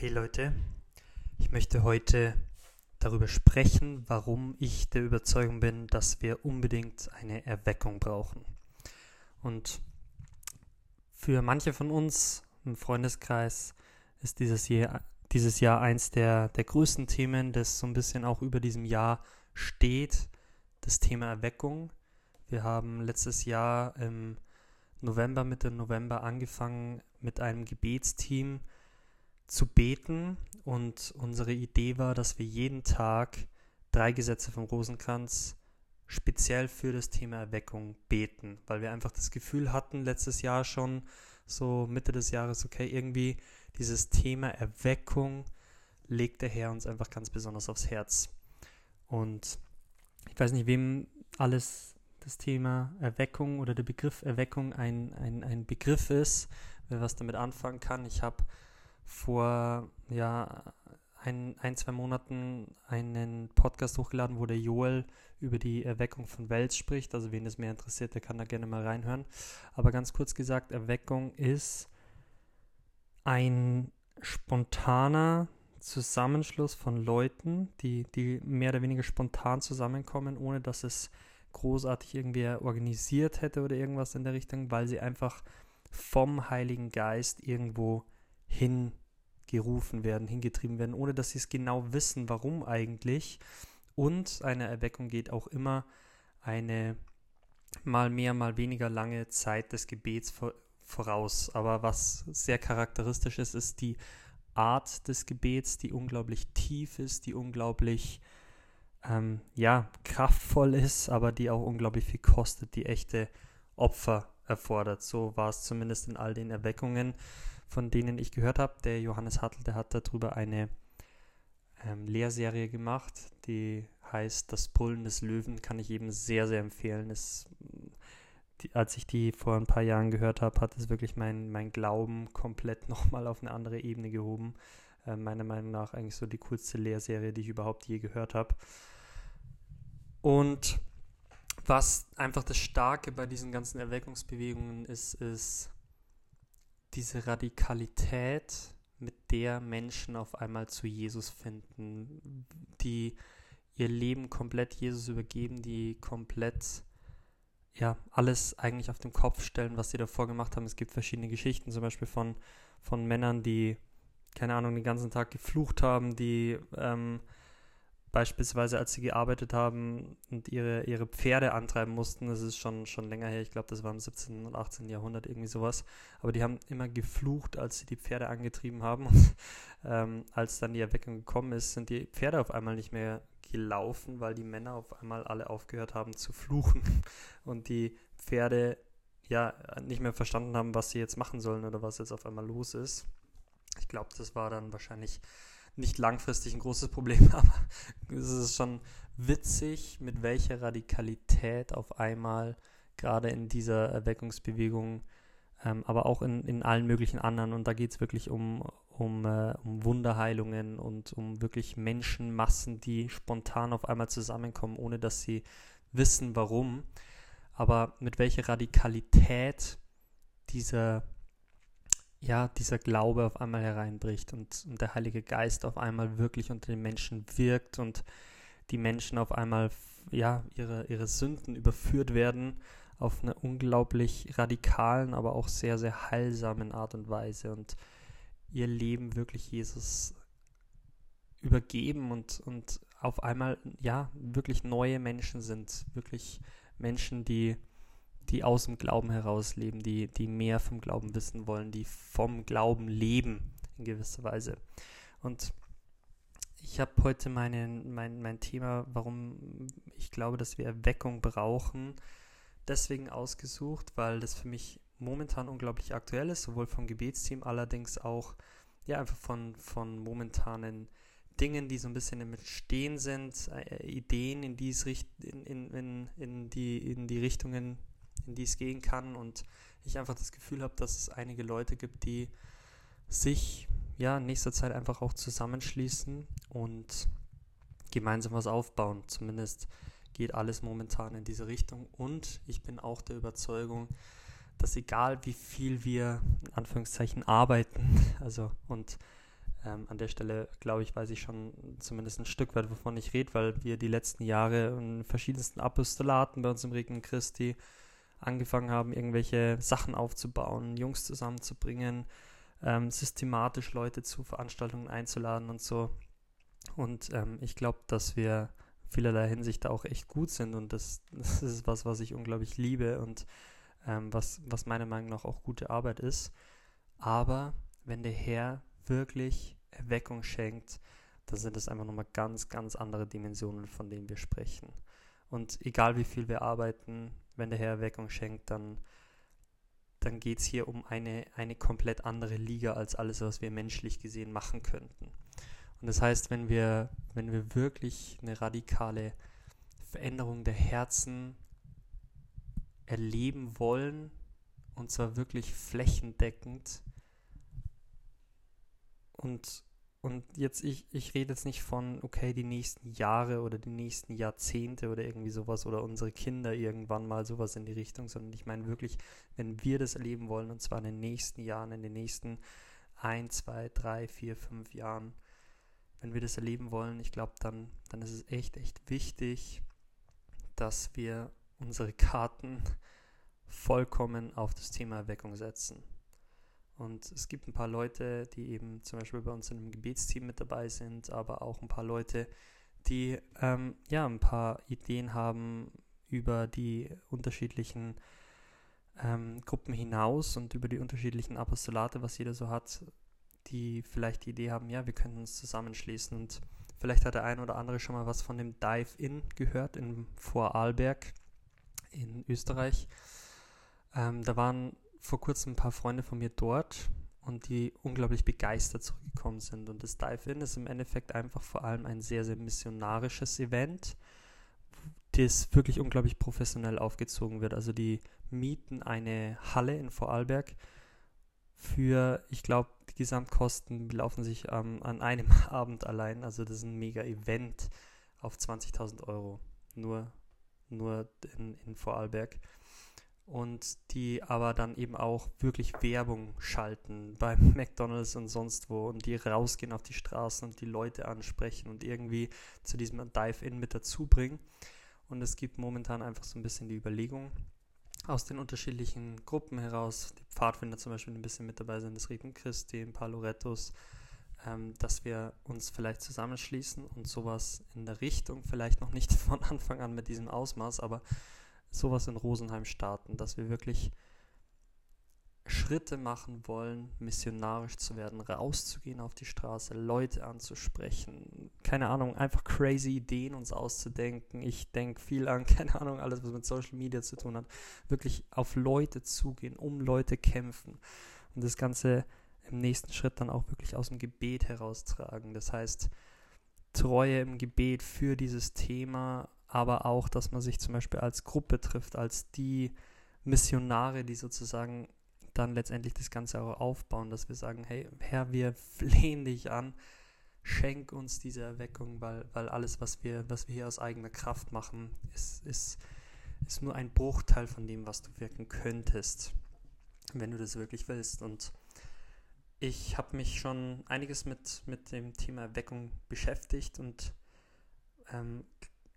Hey Leute, ich möchte heute darüber sprechen, warum ich der Überzeugung bin, dass wir unbedingt eine Erweckung brauchen. Und für manche von uns im Freundeskreis ist dieses Jahr, dieses Jahr eins der, der größten Themen, das so ein bisschen auch über diesem Jahr steht, das Thema Erweckung. Wir haben letztes Jahr im November, Mitte November angefangen mit einem Gebetsteam, zu beten und unsere Idee war, dass wir jeden Tag drei Gesetze vom Rosenkranz speziell für das Thema Erweckung beten, weil wir einfach das Gefühl hatten, letztes Jahr schon, so Mitte des Jahres, okay, irgendwie dieses Thema Erweckung legt der Herr uns einfach ganz besonders aufs Herz. Und ich weiß nicht, wem alles das Thema Erweckung oder der Begriff Erweckung ein, ein, ein Begriff ist, wer was damit anfangen kann. Ich habe vor ja, ein, ein, zwei Monaten einen Podcast hochgeladen, wo der Joel über die Erweckung von Wels spricht. Also wen es mehr interessiert, der kann da gerne mal reinhören. Aber ganz kurz gesagt, Erweckung ist ein spontaner Zusammenschluss von Leuten, die, die mehr oder weniger spontan zusammenkommen, ohne dass es großartig irgendwer organisiert hätte oder irgendwas in der Richtung, weil sie einfach vom Heiligen Geist irgendwo hin gerufen werden, hingetrieben werden, ohne dass sie es genau wissen, warum eigentlich. Und eine Erweckung geht auch immer eine mal mehr, mal weniger lange Zeit des Gebets voraus. Aber was sehr charakteristisch ist, ist die Art des Gebets, die unglaublich tief ist, die unglaublich ähm, ja, kraftvoll ist, aber die auch unglaublich viel kostet, die echte Opfer erfordert. So war es zumindest in all den Erweckungen von denen ich gehört habe. Der Johannes Hartl, der hat darüber eine ähm, Lehrserie gemacht, die heißt Das Brüllen des Löwen, kann ich eben sehr, sehr empfehlen. Es, die, als ich die vor ein paar Jahren gehört habe, hat es wirklich mein, mein Glauben komplett nochmal auf eine andere Ebene gehoben. Äh, meiner Meinung nach eigentlich so die coolste Lehrserie, die ich überhaupt je gehört habe. Und was einfach das Starke bei diesen ganzen Erweckungsbewegungen ist, ist, diese Radikalität, mit der Menschen auf einmal zu Jesus finden, die ihr Leben komplett Jesus übergeben, die komplett ja alles eigentlich auf den Kopf stellen, was sie davor gemacht haben. Es gibt verschiedene Geschichten, zum Beispiel von, von Männern, die, keine Ahnung, den ganzen Tag geflucht haben, die ähm, beispielsweise als sie gearbeitet haben und ihre, ihre Pferde antreiben mussten, das ist schon, schon länger her, ich glaube, das war im 17. und 18. Jahrhundert irgendwie sowas, aber die haben immer geflucht, als sie die Pferde angetrieben haben und ähm, als dann die Erweckung gekommen ist, sind die Pferde auf einmal nicht mehr gelaufen, weil die Männer auf einmal alle aufgehört haben zu fluchen und die Pferde ja nicht mehr verstanden haben, was sie jetzt machen sollen oder was jetzt auf einmal los ist. Ich glaube, das war dann wahrscheinlich nicht langfristig ein großes Problem, aber es ist schon witzig, mit welcher Radikalität auf einmal gerade in dieser Erweckungsbewegung, ähm, aber auch in, in allen möglichen anderen, und da geht es wirklich um, um, äh, um Wunderheilungen und um wirklich Menschenmassen, die spontan auf einmal zusammenkommen, ohne dass sie wissen, warum. Aber mit welcher Radikalität dieser ja, dieser Glaube auf einmal hereinbricht und, und der Heilige Geist auf einmal wirklich unter den Menschen wirkt und die Menschen auf einmal ja, ihre, ihre Sünden überführt werden auf eine unglaublich radikalen, aber auch sehr, sehr heilsamen Art und Weise und ihr Leben wirklich Jesus übergeben und, und auf einmal, ja, wirklich neue Menschen sind, wirklich Menschen, die die aus dem Glauben heraus leben, die, die mehr vom Glauben wissen wollen, die vom Glauben leben in gewisser Weise. Und ich habe heute meinen, mein, mein Thema, warum ich glaube, dass wir Erweckung brauchen, deswegen ausgesucht, weil das für mich momentan unglaublich aktuell ist, sowohl vom Gebetsteam, allerdings auch ja einfach von, von momentanen Dingen, die so ein bisschen im Stehen sind, äh, Ideen, in, in, in, in, die, in die Richtungen, in die es gehen kann und ich einfach das Gefühl habe, dass es einige Leute gibt, die sich ja in nächster Zeit einfach auch zusammenschließen und gemeinsam was aufbauen. Zumindest geht alles momentan in diese Richtung und ich bin auch der Überzeugung, dass egal wie viel wir in Anführungszeichen arbeiten, also und Ähm, an der Stelle, glaube ich, weiß ich schon zumindest ein Stück weit, wovon ich rede, weil wir die letzten Jahre in verschiedensten Apostolaten bei uns im Regen Christi angefangen haben, irgendwelche Sachen aufzubauen, Jungs zusammenzubringen, ähm, systematisch Leute zu Veranstaltungen einzuladen und so. Und ähm, ich glaube, dass wir vielerlei Hinsicht da auch echt gut sind und das, das ist was, was ich unglaublich liebe und ähm, was, was meiner Meinung nach auch gute Arbeit ist. Aber wenn der Herr wirklich Erweckung schenkt, dann sind das einfach nochmal ganz, ganz andere Dimensionen, von denen wir sprechen. Und egal wie viel wir arbeiten, wenn der Herr Erweckung schenkt, dann, dann geht es hier um eine, eine komplett andere Liga als alles, was wir menschlich gesehen machen könnten. Und das heißt, wenn wir, wenn wir wirklich eine radikale Veränderung der Herzen erleben wollen, und zwar wirklich flächendeckend, und, und jetzt, ich, ich rede jetzt nicht von, okay, die nächsten Jahre oder die nächsten Jahrzehnte oder irgendwie sowas oder unsere Kinder irgendwann mal sowas in die Richtung, sondern ich meine wirklich, wenn wir das erleben wollen, und zwar in den nächsten Jahren, in den nächsten ein, zwei, drei, vier, fünf Jahren, wenn wir das erleben wollen, ich glaube, dann, dann ist es echt, echt wichtig, dass wir unsere Karten vollkommen auf das Thema Erweckung setzen. Und es gibt ein paar Leute, die eben zum Beispiel bei uns in einem Gebetsteam mit dabei sind, aber auch ein paar Leute, die ähm, ja ein paar Ideen haben über die unterschiedlichen ähm, Gruppen hinaus und über die unterschiedlichen Apostolate, was jeder so hat, die vielleicht die Idee haben, ja, wir könnten uns zusammenschließen und vielleicht hat der ein oder andere schon mal was von dem Dive-In gehört in Vorarlberg in Österreich. Ähm, da waren vor kurzem ein paar Freunde von mir dort und die unglaublich begeistert zurückgekommen sind. Und das Dive-In ist im Endeffekt einfach vor allem ein sehr, sehr missionarisches Event, das wirklich unglaublich professionell aufgezogen wird. Also die mieten eine Halle in Vorarlberg für, ich glaube, die Gesamtkosten belaufen sich ähm, an einem Abend allein. Also das ist ein mega Event auf 20.000 Euro. Nur, nur in, in Vorarlberg und die aber dann eben auch wirklich Werbung schalten beim McDonald's und sonst wo und die rausgehen auf die Straßen und die Leute ansprechen und irgendwie zu diesem Dive-In mit dazu bringen. Und es gibt momentan einfach so ein bisschen die Überlegung aus den unterschiedlichen Gruppen heraus, die Pfadfinder zum Beispiel ein bisschen mit dabei sind, das Regen Christi, ein paar Lorettos, ähm, dass wir uns vielleicht zusammenschließen und sowas in der Richtung, vielleicht noch nicht von Anfang an mit diesem Ausmaß, aber sowas in Rosenheim starten, dass wir wirklich Schritte machen wollen, missionarisch zu werden, rauszugehen auf die Straße, Leute anzusprechen, keine Ahnung, einfach crazy Ideen uns auszudenken. Ich denke viel an, keine Ahnung, alles, was mit Social Media zu tun hat. Wirklich auf Leute zugehen, um Leute kämpfen und das Ganze im nächsten Schritt dann auch wirklich aus dem Gebet heraustragen. Das heißt, Treue im Gebet für dieses Thema aber auch, dass man sich zum Beispiel als Gruppe trifft, als die Missionare, die sozusagen dann letztendlich das Ganze auch aufbauen, dass wir sagen, hey Herr, wir flehen dich an, schenk uns diese Erweckung, weil, weil alles, was wir, was wir hier aus eigener Kraft machen, ist, ist, ist nur ein Bruchteil von dem, was du wirken könntest, wenn du das wirklich willst. Und ich habe mich schon einiges mit, mit dem Thema Erweckung beschäftigt und ähm,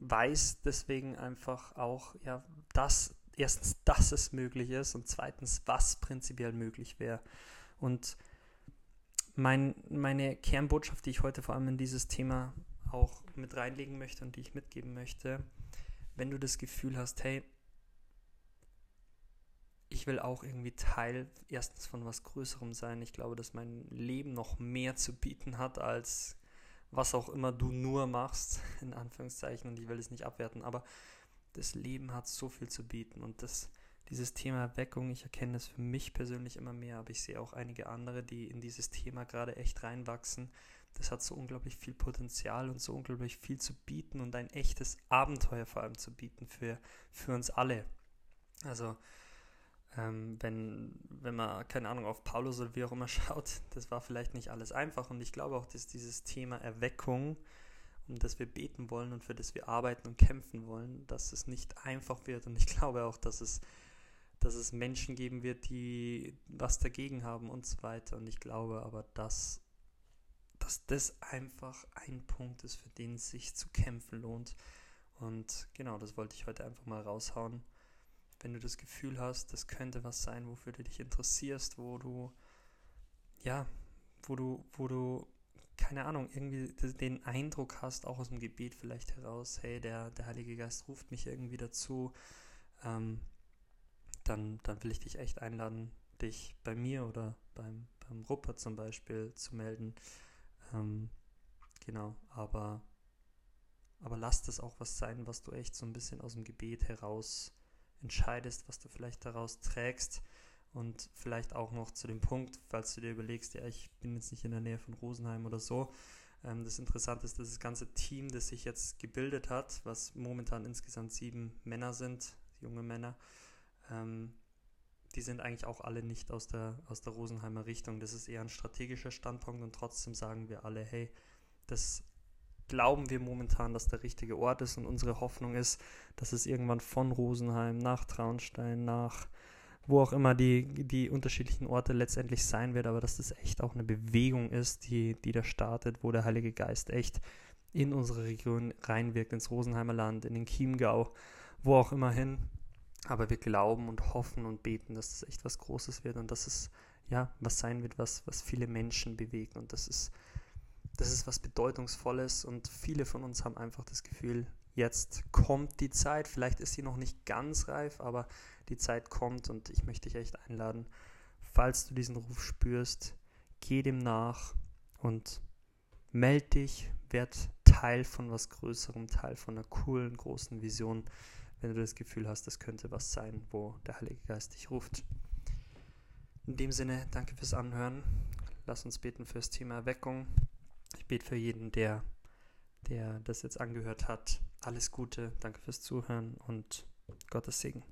weiß deswegen einfach auch, ja, dass erstens, dass es möglich ist und zweitens, was prinzipiell möglich wäre. Und mein, meine Kernbotschaft, die ich heute vor allem in dieses Thema auch mit reinlegen möchte und die ich mitgeben möchte, wenn du das Gefühl hast, hey, ich will auch irgendwie Teil erstens von was Größerem sein. Ich glaube, dass mein Leben noch mehr zu bieten hat als was auch immer du nur machst, in Anführungszeichen, und ich will es nicht abwerten, aber das Leben hat so viel zu bieten und das, dieses Thema Erweckung, ich erkenne das für mich persönlich immer mehr, aber ich sehe auch einige andere, die in dieses Thema gerade echt reinwachsen. Das hat so unglaublich viel Potenzial und so unglaublich viel zu bieten und ein echtes Abenteuer vor allem zu bieten für, für uns alle. Also ähm, wenn, wenn man, keine Ahnung, auf Paulus oder wie auch immer schaut, das war vielleicht nicht alles einfach. Und ich glaube auch, dass dieses Thema Erweckung, um das wir beten wollen und für das wir arbeiten und kämpfen wollen, dass es nicht einfach wird. Und ich glaube auch, dass es, dass es Menschen geben wird, die was dagegen haben und so weiter. Und ich glaube aber, dass dass das einfach ein Punkt ist, für den es sich zu kämpfen lohnt. Und genau, das wollte ich heute einfach mal raushauen. Wenn du das Gefühl hast, das könnte was sein, wofür du dich interessierst, wo du, ja, wo du, wo du, keine Ahnung, irgendwie den Eindruck hast, auch aus dem Gebet vielleicht heraus, hey, der, der Heilige Geist ruft mich irgendwie dazu, ähm, dann, dann will ich dich echt einladen, dich bei mir oder beim, beim Rupert zum Beispiel zu melden. Ähm, genau, aber, aber lass das auch was sein, was du echt so ein bisschen aus dem Gebet heraus entscheidest, was du vielleicht daraus trägst. Und vielleicht auch noch zu dem Punkt, falls du dir überlegst, ja, ich bin jetzt nicht in der Nähe von Rosenheim oder so. Ähm, das Interessante ist, dass das ganze Team, das sich jetzt gebildet hat, was momentan insgesamt sieben Männer sind, junge Männer, ähm, die sind eigentlich auch alle nicht aus der, aus der Rosenheimer Richtung. Das ist eher ein strategischer Standpunkt und trotzdem sagen wir alle, hey, das glauben wir momentan, dass der richtige Ort ist und unsere Hoffnung ist, dass es irgendwann von Rosenheim nach Traunstein, nach wo auch immer die, die unterschiedlichen Orte letztendlich sein wird, aber dass das echt auch eine Bewegung ist, die, die da startet, wo der Heilige Geist echt in unsere Region reinwirkt, ins Rosenheimer Land, in den Chiemgau, wo auch immer hin. Aber wir glauben und hoffen und beten, dass das echt was Großes wird und dass es ja was sein wird, was, was viele Menschen bewegt. Und das ist, das ist was Bedeutungsvolles und viele von uns haben einfach das Gefühl, jetzt kommt die Zeit. Vielleicht ist sie noch nicht ganz reif, aber die Zeit kommt und ich möchte dich echt einladen, falls du diesen Ruf spürst, geh dem nach und meld dich, werd Teil von was Größerem, Teil von einer coolen, großen Vision, wenn du das Gefühl hast, das könnte was sein, wo der Heilige Geist dich ruft. In dem Sinne, danke fürs Anhören. Lass uns beten fürs Thema Erweckung. Ich bete für jeden, der, der das jetzt angehört hat. Alles Gute, danke fürs Zuhören und Gottes Segen.